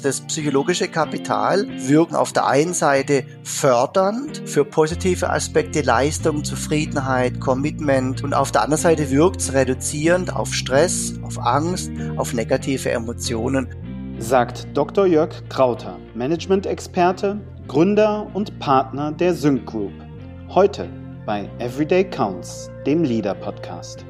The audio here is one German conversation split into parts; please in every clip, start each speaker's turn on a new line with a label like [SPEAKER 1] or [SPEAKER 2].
[SPEAKER 1] Das psychologische Kapital wirken auf der einen Seite fördernd für positive Aspekte, Leistung, Zufriedenheit, Commitment und auf der anderen Seite wirkt es reduzierend auf Stress, auf Angst, auf negative Emotionen.
[SPEAKER 2] Sagt Dr. Jörg Krauter, Management-Experte, Gründer und Partner der Sync Group. Heute bei Everyday Counts, dem Leader Podcast.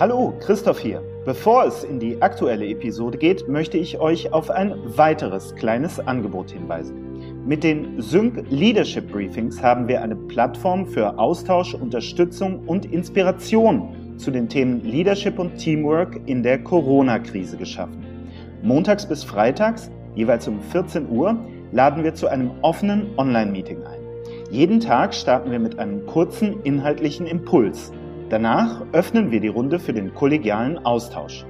[SPEAKER 2] Hallo, Christoph hier. Bevor es in die aktuelle Episode geht, möchte ich euch auf ein weiteres kleines Angebot hinweisen. Mit den Sync Leadership Briefings haben wir eine Plattform für Austausch, Unterstützung und Inspiration zu den Themen Leadership und Teamwork in der Corona-Krise geschaffen. Montags bis freitags, jeweils um 14 Uhr, laden wir zu einem offenen Online-Meeting ein. Jeden Tag starten wir mit einem kurzen inhaltlichen Impuls – Danach öffnen wir die Runde für den kollegialen Austausch.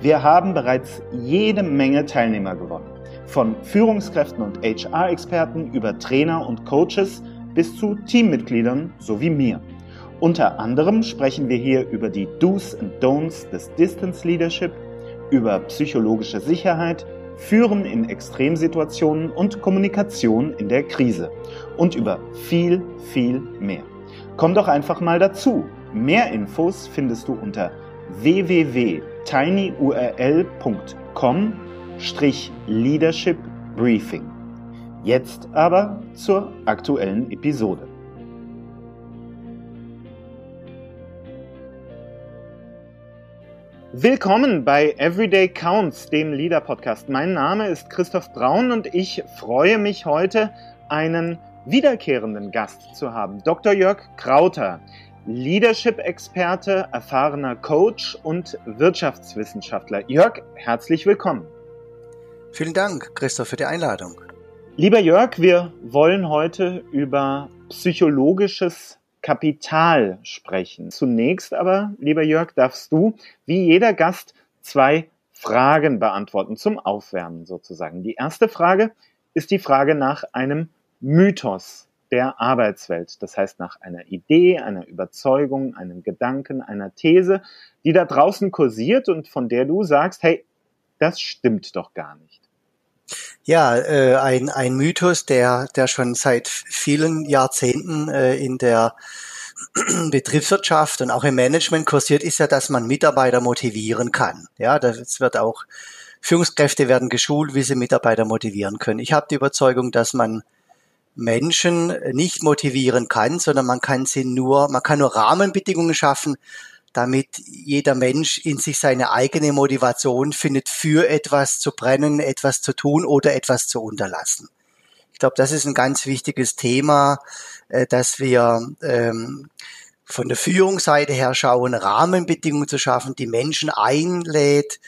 [SPEAKER 2] Wir haben bereits jede Menge Teilnehmer gewonnen. Von Führungskräften und HR-Experten über Trainer und Coaches bis zu Teammitgliedern sowie mir. Unter anderem sprechen wir hier über die Do's and Don'ts des Distance Leadership, über psychologische Sicherheit, Führen in Extremsituationen und Kommunikation in der Krise und über viel, viel mehr. Komm doch einfach mal dazu Mehr Infos findest du unter www.tinyurl.com-leadership briefing. Jetzt aber zur aktuellen Episode. Willkommen bei Everyday Counts, dem Leader Podcast. Mein Name ist Christoph Braun und ich freue mich heute, einen wiederkehrenden Gast zu haben, Dr. Jörg Krauter. Leadership-Experte, erfahrener Coach und Wirtschaftswissenschaftler. Jörg, herzlich willkommen.
[SPEAKER 1] Vielen Dank, Christoph, für die Einladung.
[SPEAKER 2] Lieber Jörg, wir wollen heute über psychologisches Kapital sprechen. Zunächst aber, lieber Jörg, darfst du, wie jeder Gast, zwei Fragen beantworten zum Aufwärmen sozusagen. Die erste Frage ist die Frage nach einem Mythos der Arbeitswelt. Das heißt nach einer Idee, einer Überzeugung, einem Gedanken, einer These, die da draußen kursiert und von der du sagst, hey, das stimmt doch gar nicht.
[SPEAKER 1] Ja, äh, ein, ein Mythos, der, der schon seit vielen Jahrzehnten äh, in der Betriebswirtschaft und auch im Management kursiert, ist ja, dass man Mitarbeiter motivieren kann. Ja, das wird auch Führungskräfte werden geschult, wie sie Mitarbeiter motivieren können. Ich habe die Überzeugung, dass man Menschen nicht motivieren kann, sondern man kann sie nur, man kann nur Rahmenbedingungen schaffen, damit jeder Mensch in sich seine eigene Motivation findet, für etwas zu brennen, etwas zu tun oder etwas zu unterlassen. Ich glaube, das ist ein ganz wichtiges Thema, äh, dass wir ähm, von der Führungsseite her schauen, Rahmenbedingungen zu schaffen, die Menschen einlädt,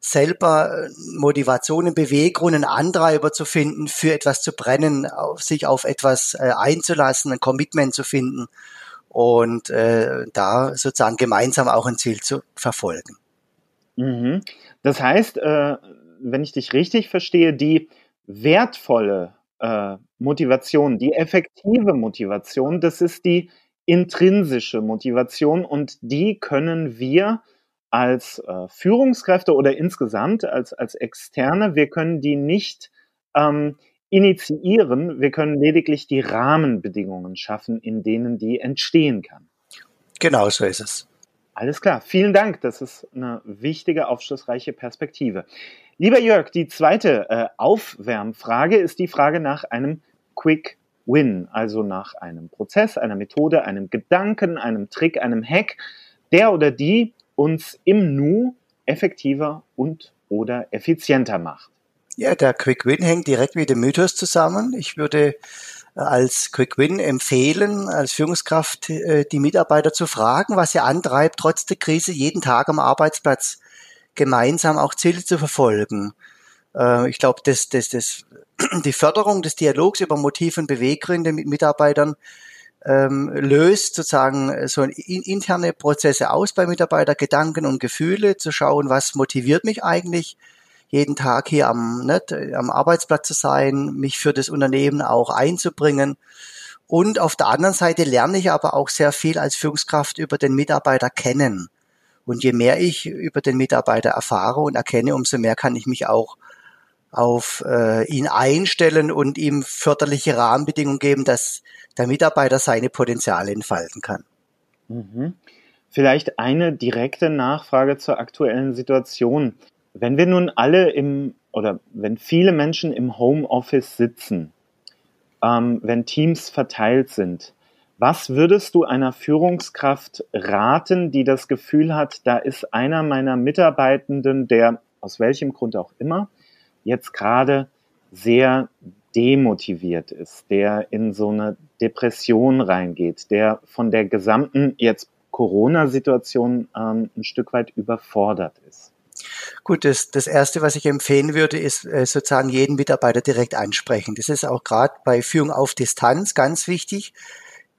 [SPEAKER 1] selber äh, Motivationen, Beweggründen, Antreiber zu finden, für etwas zu brennen, auf sich auf etwas äh, einzulassen, ein Commitment zu finden und äh, da sozusagen gemeinsam auch ein Ziel zu verfolgen.
[SPEAKER 2] Mhm. Das heißt, äh, wenn ich dich richtig verstehe, die wertvolle äh, Motivation, die effektive Motivation, das ist die intrinsische Motivation und die können wir als äh, Führungskräfte oder insgesamt als, als Externe, wir können die nicht ähm, initiieren, wir können lediglich die Rahmenbedingungen schaffen, in denen die entstehen kann.
[SPEAKER 1] Genau so ist es.
[SPEAKER 2] Alles klar, vielen Dank. Das ist eine wichtige, aufschlussreiche Perspektive. Lieber Jörg, die zweite äh, Aufwärmfrage ist die Frage nach einem Quick Win, also nach einem Prozess, einer Methode, einem Gedanken, einem Trick, einem Hack, der oder die uns im Nu effektiver und oder effizienter macht.
[SPEAKER 1] Ja, der Quick Win hängt direkt mit dem Mythos zusammen. Ich würde äh, als Quick Win empfehlen, als Führungskraft äh, die Mitarbeiter zu fragen, was sie antreibt, trotz der Krise jeden Tag am Arbeitsplatz gemeinsam auch Ziele zu verfolgen. Äh, ich glaube, das, das, das, die Förderung des Dialogs über Motive und Beweggründe mit Mitarbeitern ähm, löst sozusagen äh, so interne Prozesse aus bei Mitarbeiter, Gedanken und Gefühle, zu schauen, was motiviert mich eigentlich, jeden Tag hier am, nicht, am Arbeitsplatz zu sein, mich für das Unternehmen auch einzubringen. Und auf der anderen Seite lerne ich aber auch sehr viel als Führungskraft über den Mitarbeiter kennen Und je mehr ich über den Mitarbeiter erfahre und erkenne, umso mehr kann ich mich auch auf äh, ihn einstellen und ihm förderliche Rahmenbedingungen geben, dass der Mitarbeiter seine Potenziale entfalten kann.
[SPEAKER 2] Mhm. Vielleicht eine direkte Nachfrage zur aktuellen Situation. Wenn wir nun alle im oder wenn viele Menschen im Homeoffice sitzen, ähm, wenn Teams verteilt sind, was würdest du einer Führungskraft raten, die das Gefühl hat, da ist einer meiner Mitarbeitenden, der aus welchem Grund auch immer jetzt gerade sehr demotiviert ist, der in so eine Depression reingeht, der von der gesamten jetzt Corona-Situation ähm, ein Stück weit überfordert ist?
[SPEAKER 1] Gut, das, das Erste, was ich empfehlen würde, ist äh, sozusagen jeden Mitarbeiter direkt ansprechen. Das ist auch gerade bei Führung auf Distanz ganz wichtig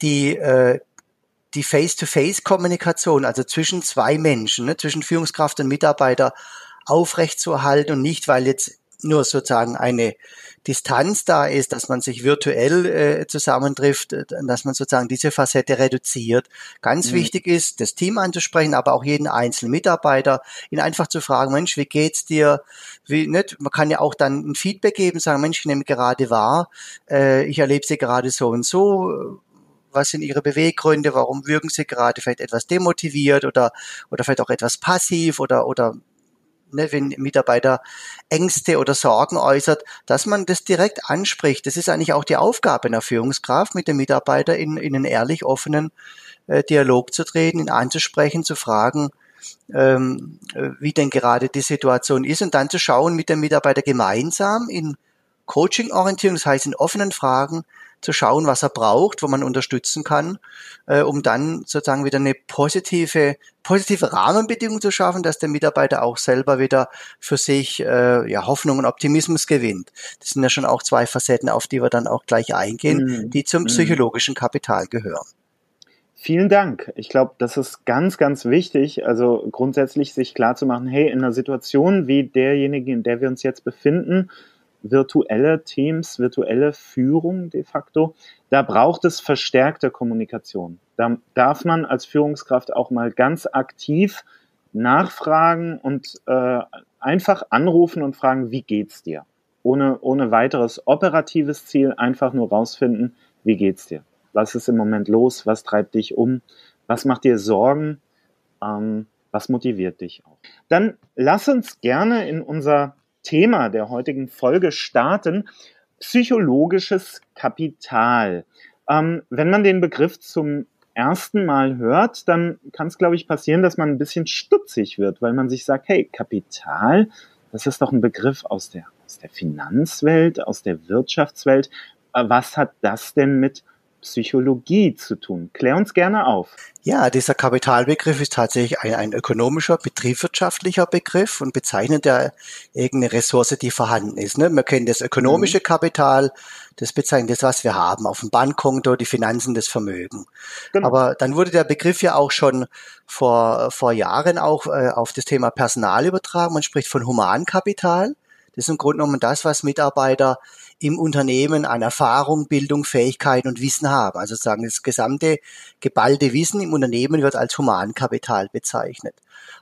[SPEAKER 1] die, äh, die Face-to-Face-Kommunikation, also zwischen zwei Menschen, ne, zwischen Führungskraft und Mitarbeiter aufrechtzuerhalten und nicht, weil jetzt nur sozusagen eine Distanz da ist, dass man sich virtuell äh, zusammentrifft, äh, dass man sozusagen diese Facette reduziert. Ganz mhm. wichtig ist, das Team anzusprechen, aber auch jeden einzelnen Mitarbeiter, ihn einfach zu fragen, Mensch, wie geht's dir? Wie, nicht? Man kann ja auch dann ein Feedback geben, sagen, Mensch, ich nehme gerade wahr, äh, ich erlebe sie gerade so und so was sind Ihre Beweggründe, warum wirken Sie gerade vielleicht etwas demotiviert oder, oder vielleicht auch etwas passiv oder, oder ne, wenn Mitarbeiter Ängste oder Sorgen äußert, dass man das direkt anspricht. Das ist eigentlich auch die Aufgabe einer Führungskraft, mit dem Mitarbeiter in, in einen ehrlich offenen äh, Dialog zu treten, ihn anzusprechen, zu fragen, ähm, wie denn gerade die Situation ist und dann zu schauen mit dem Mitarbeiter gemeinsam in Coaching-Orientierung, das heißt in offenen Fragen, zu schauen, was er braucht, wo man unterstützen kann, äh, um dann sozusagen wieder eine positive, positive Rahmenbedingung zu schaffen, dass der Mitarbeiter auch selber wieder für sich äh, ja, Hoffnung und Optimismus gewinnt. Das sind ja schon auch zwei Facetten, auf die wir dann auch gleich eingehen, mhm. die zum mhm. psychologischen Kapital gehören.
[SPEAKER 2] Vielen Dank. Ich glaube, das ist ganz, ganz wichtig. Also grundsätzlich sich klar zu machen, hey, in einer Situation wie derjenigen, in der wir uns jetzt befinden, virtuelle Teams, virtuelle Führung de facto, da braucht es verstärkte Kommunikation. Da darf man als Führungskraft auch mal ganz aktiv nachfragen und äh, einfach anrufen und fragen, wie geht's dir? Ohne, ohne weiteres operatives Ziel, einfach nur rausfinden, wie geht's dir? Was ist im Moment los? Was treibt dich um? Was macht dir Sorgen? Ähm, was motiviert dich auch? Dann lass uns gerne in unser Thema der heutigen Folge starten. Psychologisches Kapital. Ähm, wenn man den Begriff zum ersten Mal hört, dann kann es, glaube ich, passieren, dass man ein bisschen stutzig wird, weil man sich sagt, hey, Kapital, das ist doch ein Begriff aus der, aus der Finanzwelt, aus der Wirtschaftswelt. Äh, was hat das denn mit Psychologie zu tun. Klär uns gerne auf.
[SPEAKER 1] Ja, dieser Kapitalbegriff ist tatsächlich ein, ein ökonomischer, betriebswirtschaftlicher Begriff und bezeichnet ja irgendeine Ressource, die vorhanden ist. Ne? Wir kennen das ökonomische mhm. Kapital, das bezeichnet das, was wir haben, auf dem Bankkonto, die Finanzen, das Vermögen. Genau. Aber dann wurde der Begriff ja auch schon vor, vor Jahren auch äh, auf das Thema Personal übertragen. Man spricht von Humankapital. Das ist im Grunde genommen das, was Mitarbeiter im Unternehmen an Erfahrung, Bildung, Fähigkeiten und Wissen haben. Also sozusagen das gesamte geballte Wissen im Unternehmen wird als Humankapital bezeichnet.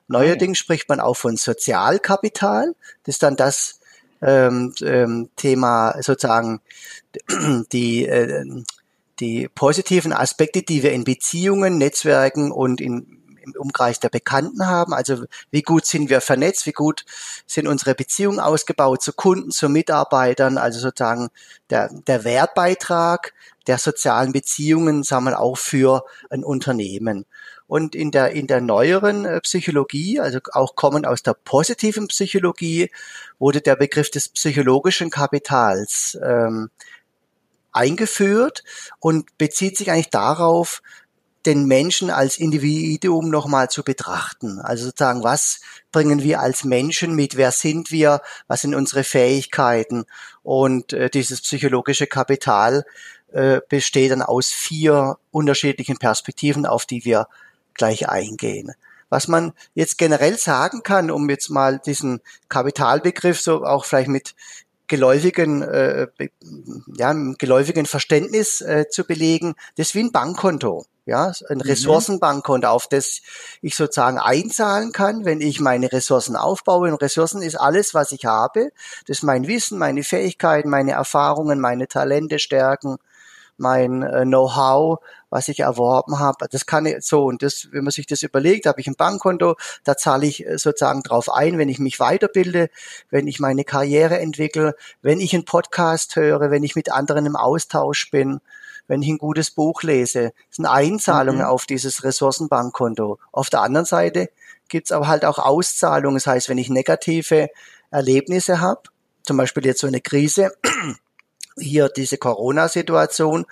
[SPEAKER 1] Neuerdings spricht man auch von Sozialkapital. Das ist dann das ähm, ähm, Thema sozusagen die äh, die positiven Aspekte, die wir in Beziehungen, Netzwerken und in im Umkreis der Bekannten haben. Also wie gut sind wir vernetzt, wie gut sind unsere Beziehungen ausgebaut zu Kunden, zu Mitarbeitern, also sozusagen der, der Wertbeitrag der sozialen Beziehungen, sagen wir auch für ein Unternehmen. Und in der, in der neueren äh, Psychologie, also auch kommend aus der positiven Psychologie, wurde der Begriff des psychologischen Kapitals ähm, eingeführt und bezieht sich eigentlich darauf, den Menschen als Individuum nochmal zu betrachten. Also sozusagen, was bringen wir als Menschen mit? Wer sind wir? Was sind unsere Fähigkeiten? Und äh, dieses psychologische Kapital äh, besteht dann aus vier unterschiedlichen Perspektiven, auf die wir gleich eingehen. Was man jetzt generell sagen kann, um jetzt mal diesen Kapitalbegriff so auch vielleicht mit geläufigen, äh, ja, geläufigen Verständnis äh, zu belegen, das ist wie ein Bankkonto. Ja, ein mhm. Ressourcenbankkonto, auf das ich sozusagen einzahlen kann, wenn ich meine Ressourcen aufbaue. Und Ressourcen ist alles, was ich habe. Das ist mein Wissen, meine Fähigkeiten, meine Erfahrungen, meine Talente, Stärken, mein äh, Know-how, was ich erworben habe. Das kann ich so und das, wenn man sich das überlegt, habe ich ein Bankkonto, da zahle ich äh, sozusagen drauf ein, wenn ich mich weiterbilde, wenn ich meine Karriere entwickle, wenn ich einen Podcast höre, wenn ich mit anderen im Austausch bin, wenn ich ein gutes Buch lese. Das sind Einzahlungen mhm. auf dieses Ressourcenbankkonto. Auf der anderen Seite gibt's aber halt auch Auszahlungen. Das heißt, wenn ich negative Erlebnisse habe, zum Beispiel jetzt so eine Krise, hier diese Corona-Situation,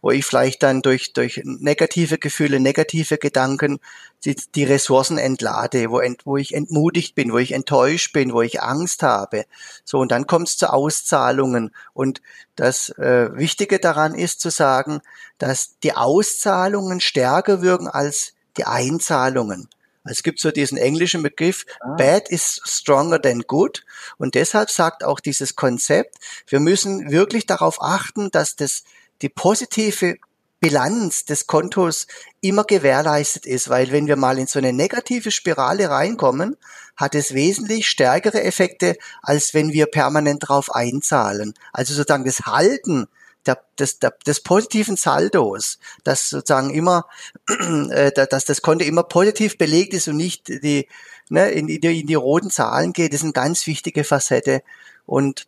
[SPEAKER 1] wo ich vielleicht dann durch, durch negative Gefühle, negative Gedanken die, die Ressourcen entlade, wo, ent, wo ich entmutigt bin, wo ich enttäuscht bin, wo ich Angst habe. So, und dann kommt es zu Auszahlungen. Und das äh, Wichtige daran ist zu sagen, dass die Auszahlungen stärker wirken als die Einzahlungen. Es gibt so diesen englischen Begriff, ah. bad is stronger than good. Und deshalb sagt auch dieses Konzept, wir müssen wirklich darauf achten, dass das, die positive Bilanz des Kontos immer gewährleistet ist, weil wenn wir mal in so eine negative Spirale reinkommen, hat es wesentlich stärkere Effekte, als wenn wir permanent drauf einzahlen. Also sozusagen das Halten der, des, der, des positiven Saldos, dass sozusagen immer, äh, dass das Konto immer positiv belegt ist und nicht die, ne, in, die, in die roten Zahlen geht, das ist eine ganz wichtige Facette. Und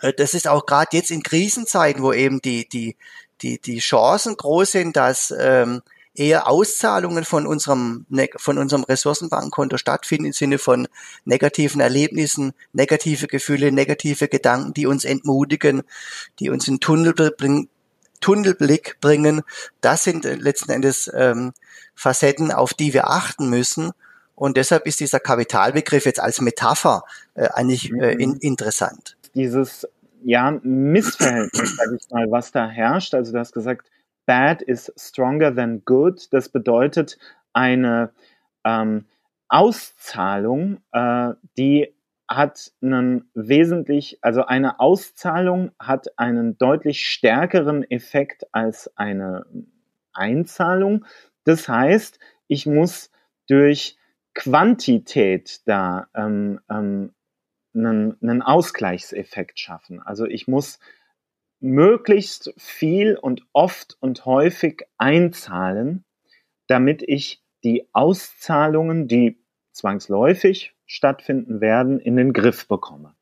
[SPEAKER 1] äh, das ist auch gerade jetzt in Krisenzeiten, wo eben die, die, die, die Chancen groß sind, dass ähm, eher Auszahlungen von unserem, von unserem Ressourcenbankkonto stattfinden im Sinne von negativen Erlebnissen, negative Gefühle, negative Gedanken, die uns entmutigen, die uns in Tunnelblick bringen, Tunnelblick bringen. Das sind äh, letzten Endes ähm, Facetten, auf die wir achten müssen. Und deshalb ist dieser Kapitalbegriff jetzt als Metapher äh, eigentlich äh, in, mhm. interessant.
[SPEAKER 2] Dieses ja, Missverhältnis, sag ich mal, was da herrscht. Also du hast gesagt, bad is stronger than good. Das bedeutet eine ähm, Auszahlung, äh, die hat einen wesentlich, also eine Auszahlung hat einen deutlich stärkeren Effekt als eine Einzahlung. Das heißt, ich muss durch Quantität da ähm, ähm, einen, einen Ausgleichseffekt schaffen. Also ich muss möglichst viel und oft und häufig einzahlen, damit ich die Auszahlungen, die zwangsläufig stattfinden werden, in den Griff bekomme.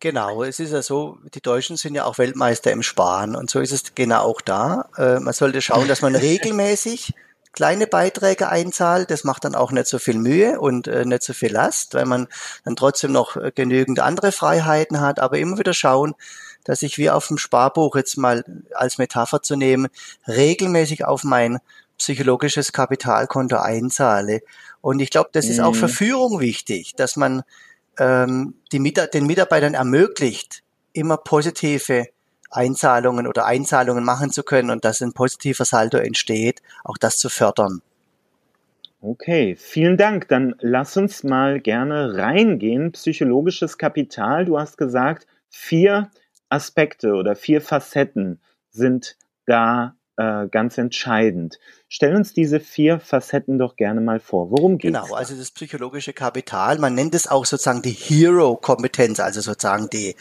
[SPEAKER 1] Genau, es ist ja so, die Deutschen sind ja auch Weltmeister im Sparen und so ist es genau auch da. Äh, man sollte schauen, dass man regelmäßig kleine Beiträge einzahlt. Das macht dann auch nicht so viel Mühe und äh, nicht so viel Last, weil man dann trotzdem noch äh, genügend andere Freiheiten hat. Aber immer wieder schauen, dass ich wie auf dem Sparbuch jetzt mal als Metapher zu nehmen, regelmäßig auf mein psychologisches Kapitalkonto einzahle. Und ich glaube, das ist auch für mhm. Führung wichtig, dass man ähm, die, den Mitarbeitern ermöglicht, immer positive Einzahlungen oder Einzahlungen machen zu können und dass ein positiver Saldo entsteht, auch das zu fördern.
[SPEAKER 2] Okay, vielen Dank. Dann lass uns mal gerne reingehen. Psychologisches Kapital. Du hast gesagt, vier Aspekte oder vier Facetten sind da äh, ganz entscheidend. Stell uns diese vier Facetten doch gerne mal vor. Worum geht
[SPEAKER 1] es? Genau, also das psychologische Kapital, man nennt es auch sozusagen die Hero-Kompetenz, also sozusagen die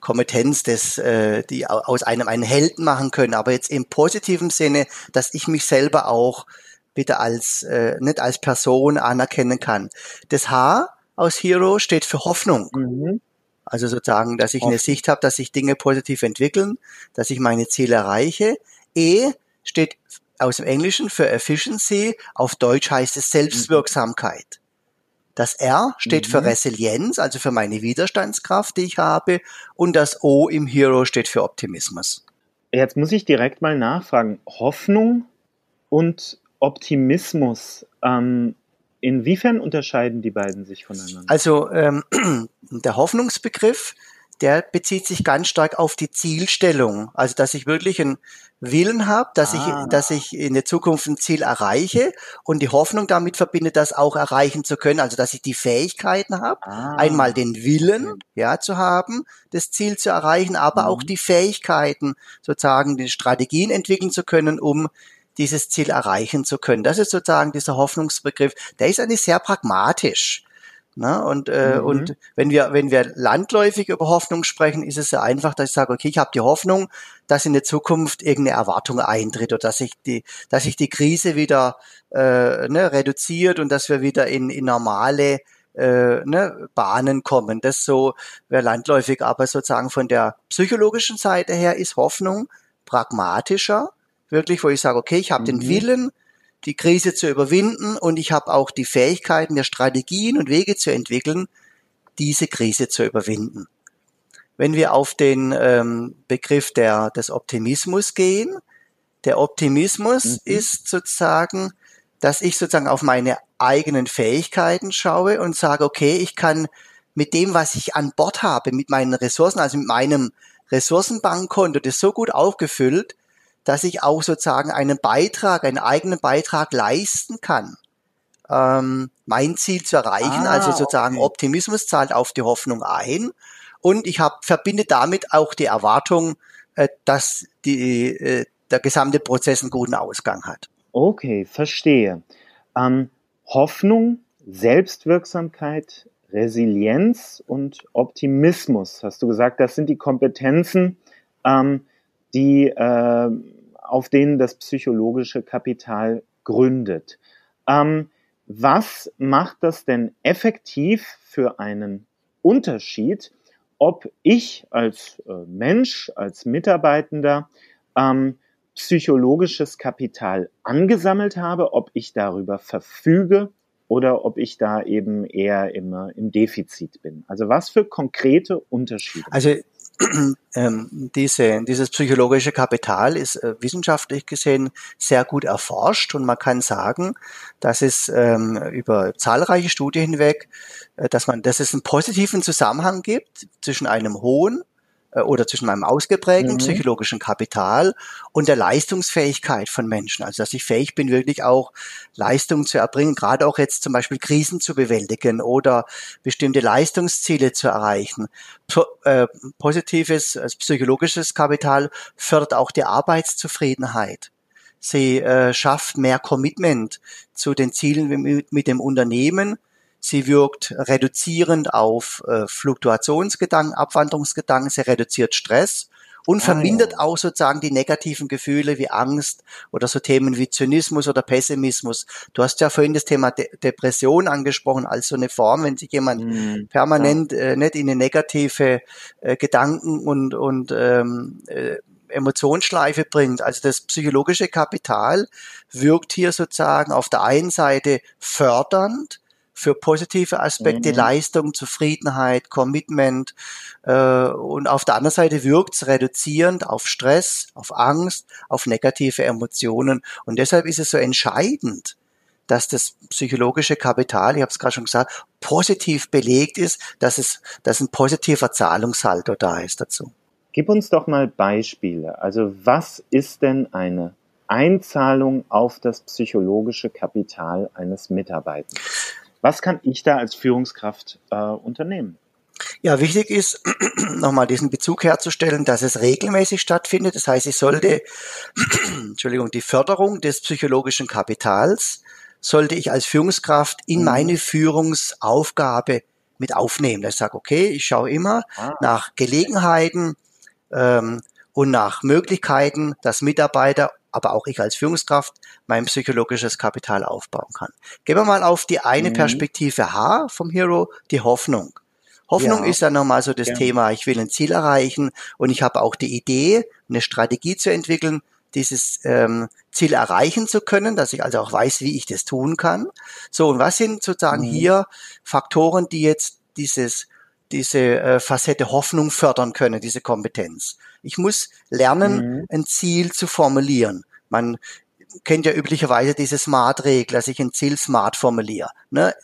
[SPEAKER 1] Kompetenz, des, äh, die aus einem einen Helden machen können, aber jetzt im positiven Sinne, dass ich mich selber auch bitte als äh, nicht als Person anerkennen kann. Das H aus Hero steht für Hoffnung. Mhm. Also sozusagen, dass ich eine Sicht habe, dass sich Dinge positiv entwickeln, dass ich meine Ziele erreiche. E steht aus dem Englischen für Efficiency, auf Deutsch heißt es Selbstwirksamkeit. Das R steht mhm. für Resilienz, also für meine Widerstandskraft, die ich habe. Und das O im Hero steht für Optimismus.
[SPEAKER 2] Jetzt muss ich direkt mal nachfragen. Hoffnung und Optimismus. Ähm, Inwiefern unterscheiden die beiden sich voneinander?
[SPEAKER 1] Also ähm, der Hoffnungsbegriff, der bezieht sich ganz stark auf die Zielstellung. Also, dass ich wirklich einen Willen habe, dass ah. ich, dass ich in der Zukunft ein Ziel erreiche und die Hoffnung damit verbindet, das auch erreichen zu können. Also, dass ich die Fähigkeiten habe, ah. einmal den Willen, ja, zu haben, das Ziel zu erreichen, aber mhm. auch die Fähigkeiten, sozusagen die Strategien entwickeln zu können, um dieses Ziel erreichen zu können. Das ist sozusagen dieser Hoffnungsbegriff. Der ist eigentlich sehr pragmatisch. Ne? Und, äh, mhm. und wenn wir, wenn wir landläufig über Hoffnung sprechen, ist es ja einfach, dass ich sage, okay, ich habe die Hoffnung, dass in der Zukunft irgendeine Erwartung eintritt oder dass sich die, dass sich die Krise wieder äh, ne, reduziert und dass wir wieder in, in normale äh, ne, Bahnen kommen. Das so wäre landläufig, aber sozusagen von der psychologischen Seite her ist Hoffnung pragmatischer, wirklich, wo ich sage, okay, ich habe mhm. den Willen, die Krise zu überwinden und ich habe auch die Fähigkeiten, mir Strategien und Wege zu entwickeln, diese Krise zu überwinden. Wenn wir auf den ähm, Begriff der, des Optimismus gehen, der Optimismus mhm. ist sozusagen, dass ich sozusagen auf meine eigenen Fähigkeiten schaue und sage, okay, ich kann mit dem, was ich an Bord habe, mit meinen Ressourcen, also mit meinem Ressourcenbankkonto, das so gut aufgefüllt, dass ich auch sozusagen einen Beitrag, einen eigenen Beitrag leisten kann, ähm, mein Ziel zu erreichen. Ah, also sozusagen okay. Optimismus zahlt auf die Hoffnung ein. Und ich habe verbinde damit auch die Erwartung, äh, dass die, äh, der gesamte Prozess einen guten Ausgang hat.
[SPEAKER 2] Okay, verstehe. Ähm, Hoffnung, Selbstwirksamkeit, Resilienz und Optimismus, hast du gesagt, das sind die Kompetenzen, ähm, die, äh, auf denen das psychologische Kapital gründet. Ähm, was macht das denn effektiv für einen Unterschied, ob ich als äh, Mensch, als Mitarbeitender ähm, psychologisches Kapital angesammelt habe, ob ich darüber verfüge oder ob ich da eben eher immer im Defizit bin. Also was für konkrete Unterschiede?
[SPEAKER 1] Also diese, dieses psychologische Kapital ist äh, wissenschaftlich gesehen sehr gut erforscht und man kann sagen, dass es ähm, über zahlreiche Studien hinweg, äh, dass man, dass es einen positiven Zusammenhang gibt zwischen einem hohen oder zwischen meinem ausgeprägten mhm. psychologischen Kapital und der Leistungsfähigkeit von Menschen. Also dass ich fähig bin, wirklich auch Leistungen zu erbringen, gerade auch jetzt zum Beispiel Krisen zu bewältigen oder bestimmte Leistungsziele zu erreichen. Äh, positives also psychologisches Kapital fördert auch die Arbeitszufriedenheit. Sie äh, schafft mehr Commitment zu den Zielen mit, mit dem Unternehmen Sie wirkt reduzierend auf äh, Fluktuationsgedanken, Abwanderungsgedanken. Sie reduziert Stress und ah, vermindert ja. auch sozusagen die negativen Gefühle wie Angst oder so Themen wie Zynismus oder Pessimismus. Du hast ja vorhin das Thema De Depression angesprochen als so eine Form, wenn sich jemand mhm, permanent ja. äh, nicht in eine negative äh, Gedanken und, und ähm, äh, Emotionsschleife bringt. Also das psychologische Kapital wirkt hier sozusagen auf der einen Seite fördernd, für positive Aspekte, mhm. Leistung, Zufriedenheit, Commitment äh, und auf der anderen Seite wirkt es reduzierend auf Stress, auf Angst, auf negative Emotionen und deshalb ist es so entscheidend, dass das psychologische Kapital, ich habe es gerade schon gesagt, positiv belegt ist, dass es dass ein positiver Zahlungssaldo da ist dazu.
[SPEAKER 2] Gib uns doch mal Beispiele. Also was ist denn eine Einzahlung auf das psychologische Kapital eines Mitarbeiters? Was kann ich da als Führungskraft äh, unternehmen?
[SPEAKER 1] Ja, wichtig ist, nochmal diesen Bezug herzustellen, dass es regelmäßig stattfindet. Das heißt, ich sollte, Entschuldigung, die Förderung des psychologischen Kapitals sollte ich als Führungskraft in mhm. meine Führungsaufgabe mit aufnehmen. Ich sage, okay, ich schaue immer ah. nach Gelegenheiten ähm, und nach Möglichkeiten, dass Mitarbeiter aber auch ich als Führungskraft mein psychologisches Kapital aufbauen kann. Gehen wir mal auf die eine mhm. Perspektive H vom Hero, die Hoffnung. Hoffnung ja. ist ja nochmal so das ja. Thema, ich will ein Ziel erreichen und ich habe auch die Idee, eine Strategie zu entwickeln, dieses ähm, Ziel erreichen zu können, dass ich also auch weiß, wie ich das tun kann. So, und was sind sozusagen mhm. hier Faktoren, die jetzt dieses diese äh, Facette Hoffnung fördern können, diese Kompetenz. Ich muss lernen, mhm. ein Ziel zu formulieren. Man kennt ja üblicherweise diese Smart-Regel, dass ich ein Ziel smart formuliere. Ne?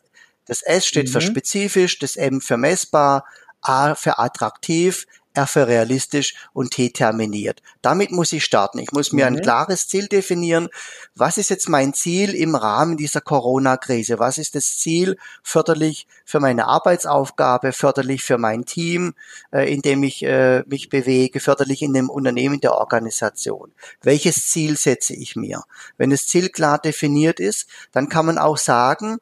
[SPEAKER 1] Das S steht mhm. für spezifisch, das M für messbar, A für attraktiv, Für realistisch und T terminiert. Damit muss ich starten. Ich muss mir mhm. ein klares Ziel definieren. Was ist jetzt mein Ziel im Rahmen dieser Corona-Krise? Was ist das Ziel förderlich für meine Arbeitsaufgabe, förderlich für mein Team, äh, in dem ich äh, mich bewege, förderlich in dem Unternehmen der Organisation? Welches Ziel setze ich mir? Wenn das Ziel klar definiert ist, dann kann man auch sagen,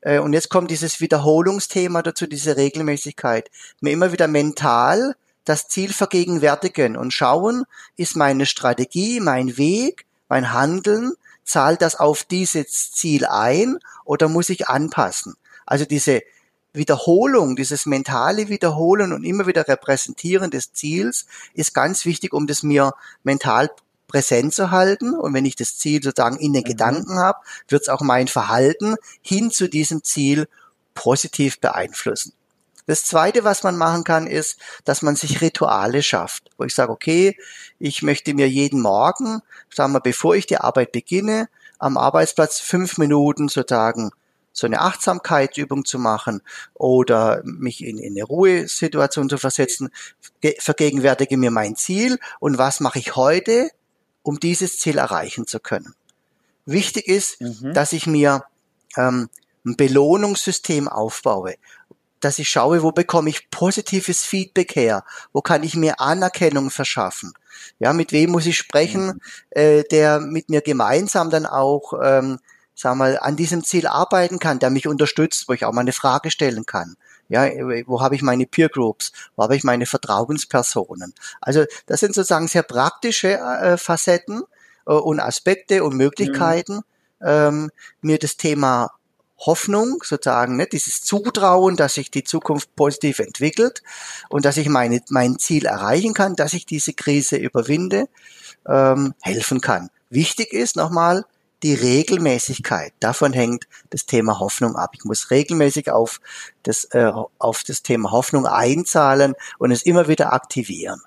[SPEAKER 1] äh, und jetzt kommt dieses Wiederholungsthema dazu, diese Regelmäßigkeit. Mir immer wieder mental das Ziel vergegenwärtigen und schauen, ist meine Strategie, mein Weg, mein Handeln, zahlt das auf dieses Ziel ein oder muss ich anpassen? Also diese Wiederholung, dieses mentale Wiederholen und immer wieder Repräsentieren des Ziels ist ganz wichtig, um das mir mental präsent zu halten. Und wenn ich das Ziel sozusagen in den mhm. Gedanken habe, wird es auch mein Verhalten hin zu diesem Ziel positiv beeinflussen. Das zweite, was man machen kann, ist, dass man sich Rituale schafft, wo ich sage, okay, ich möchte mir jeden Morgen, sagen wir, bevor ich die Arbeit beginne, am Arbeitsplatz fünf Minuten sozusagen so eine Achtsamkeitsübung zu machen oder mich in, in eine Ruhesituation zu versetzen, vergegenwärtige mir mein Ziel und was mache ich heute, um dieses Ziel erreichen zu können. Wichtig ist, mhm. dass ich mir ähm, ein Belohnungssystem aufbaue dass ich schaue, wo bekomme ich positives Feedback her, wo kann ich mir Anerkennung verschaffen. Ja, mit wem muss ich sprechen, mhm. äh, der mit mir gemeinsam dann auch, ähm, sag mal, an diesem Ziel arbeiten kann, der mich unterstützt, wo ich auch mal eine Frage stellen kann. Ja, wo habe ich meine Peer Groups? Wo habe ich meine Vertrauenspersonen? Also das sind sozusagen sehr praktische äh, Facetten äh, und Aspekte und Möglichkeiten, mhm. ähm, mir das Thema Hoffnung, sozusagen, ne, dieses Zutrauen, dass sich die Zukunft positiv entwickelt und dass ich meine, mein Ziel erreichen kann, dass ich diese Krise überwinde, ähm, helfen kann. Wichtig ist nochmal die Regelmäßigkeit. Davon hängt das Thema Hoffnung ab. Ich muss regelmäßig auf das, äh, auf das Thema Hoffnung einzahlen und es immer wieder aktivieren.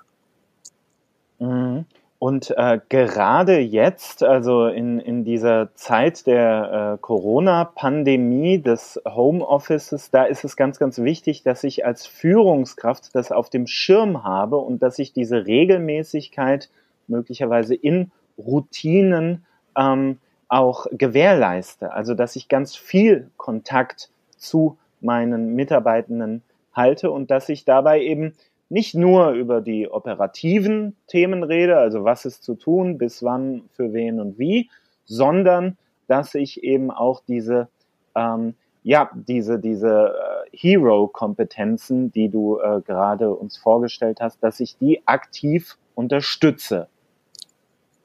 [SPEAKER 2] Mhm. Und äh, gerade jetzt, also in, in dieser Zeit der äh, Corona-Pandemie, des Homeoffices, da ist es ganz, ganz wichtig, dass ich als Führungskraft das auf dem Schirm habe und dass ich diese Regelmäßigkeit möglicherweise in Routinen ähm, auch gewährleiste. Also dass ich ganz viel Kontakt zu meinen Mitarbeitenden halte und dass ich dabei eben nicht nur über die operativen Themen rede, also was ist zu tun, bis wann, für wen und wie, sondern dass ich eben auch diese, ähm, ja, diese, diese äh, Hero-Kompetenzen, die du äh, gerade uns vorgestellt hast, dass ich die aktiv unterstütze.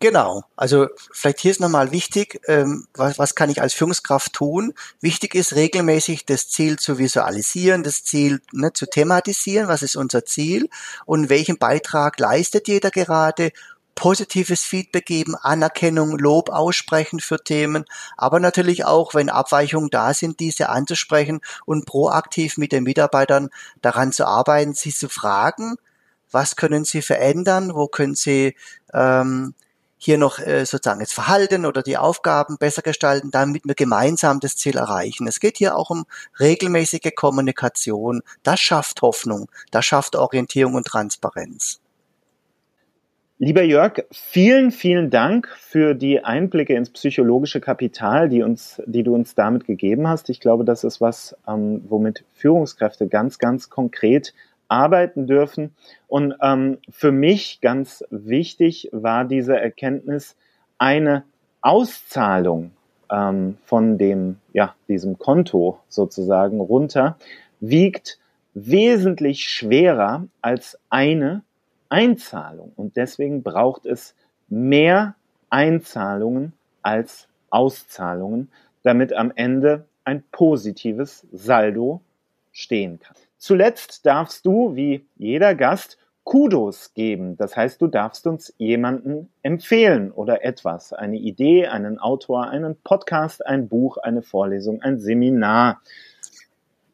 [SPEAKER 1] Genau. Also vielleicht hier ist nochmal wichtig, ähm, was, was kann ich als Führungskraft tun? Wichtig ist regelmäßig das Ziel zu visualisieren, das Ziel ne, zu thematisieren, was ist unser Ziel? Und welchen Beitrag leistet jeder gerade, positives Feedback geben, Anerkennung, Lob aussprechen für Themen, aber natürlich auch, wenn Abweichungen da sind, diese anzusprechen und proaktiv mit den Mitarbeitern daran zu arbeiten, sie zu fragen, was können sie verändern, wo können sie ähm, hier noch äh, sozusagen das Verhalten oder die Aufgaben besser gestalten, damit wir gemeinsam das Ziel erreichen. Es geht hier auch um regelmäßige Kommunikation. Das schafft Hoffnung, das schafft Orientierung und Transparenz.
[SPEAKER 2] Lieber Jörg, vielen, vielen Dank für die Einblicke ins psychologische Kapital, die, uns, die du uns damit gegeben hast. Ich glaube, das ist was, ähm, womit Führungskräfte ganz, ganz konkret arbeiten dürfen. Und ähm, für mich ganz wichtig war diese Erkenntnis, eine Auszahlung ähm, von dem, ja, diesem Konto sozusagen runter wiegt wesentlich schwerer als eine Einzahlung. Und deswegen braucht es mehr Einzahlungen als Auszahlungen, damit am Ende ein positives Saldo stehen kann. Zuletzt darfst du, wie jeder Gast, Kudos geben. Das heißt, du darfst uns jemanden empfehlen oder etwas. Eine Idee, einen Autor, einen Podcast, ein Buch, eine Vorlesung, ein Seminar.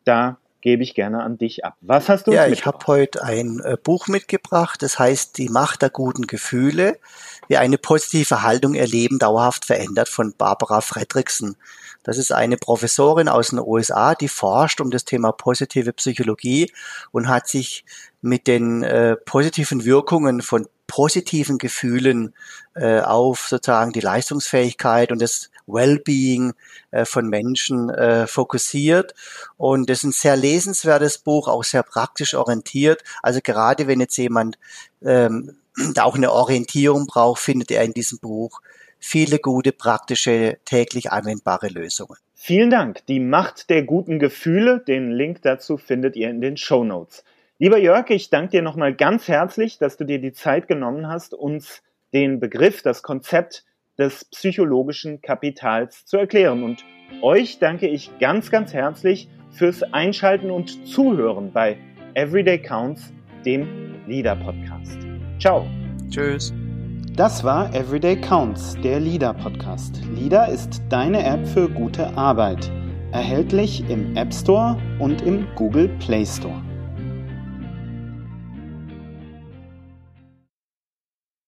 [SPEAKER 2] Da gebe ich gerne an dich ab. Was hast du
[SPEAKER 1] Ja, ich habe heute ein äh, Buch mitgebracht, das heißt Die Macht der guten Gefühle, wie eine positive Haltung ihr Leben dauerhaft verändert von Barbara Fredrickson. Das ist eine Professorin aus den USA, die forscht um das Thema positive Psychologie und hat sich mit den äh, positiven Wirkungen von positiven Gefühlen äh, auf sozusagen die Leistungsfähigkeit und das Wellbeing äh, von Menschen äh, fokussiert. Und das ist ein sehr lesenswertes Buch, auch sehr praktisch orientiert. Also gerade wenn jetzt jemand ähm, da auch eine Orientierung braucht, findet er in diesem Buch viele gute, praktische, täglich anwendbare Lösungen.
[SPEAKER 2] Vielen Dank. Die Macht der guten Gefühle. Den Link dazu findet ihr in den Show Notes. Lieber Jörg, ich danke dir nochmal ganz herzlich, dass du dir die Zeit genommen hast, uns den Begriff, das Konzept des psychologischen Kapitals zu erklären. Und euch danke ich ganz, ganz herzlich fürs Einschalten und Zuhören bei Everyday Counts, dem Leader Podcast. Ciao.
[SPEAKER 1] Tschüss.
[SPEAKER 2] Das war Everyday Counts, der Leader Podcast. Leader ist deine App für gute Arbeit. Erhältlich im App Store und im Google Play Store.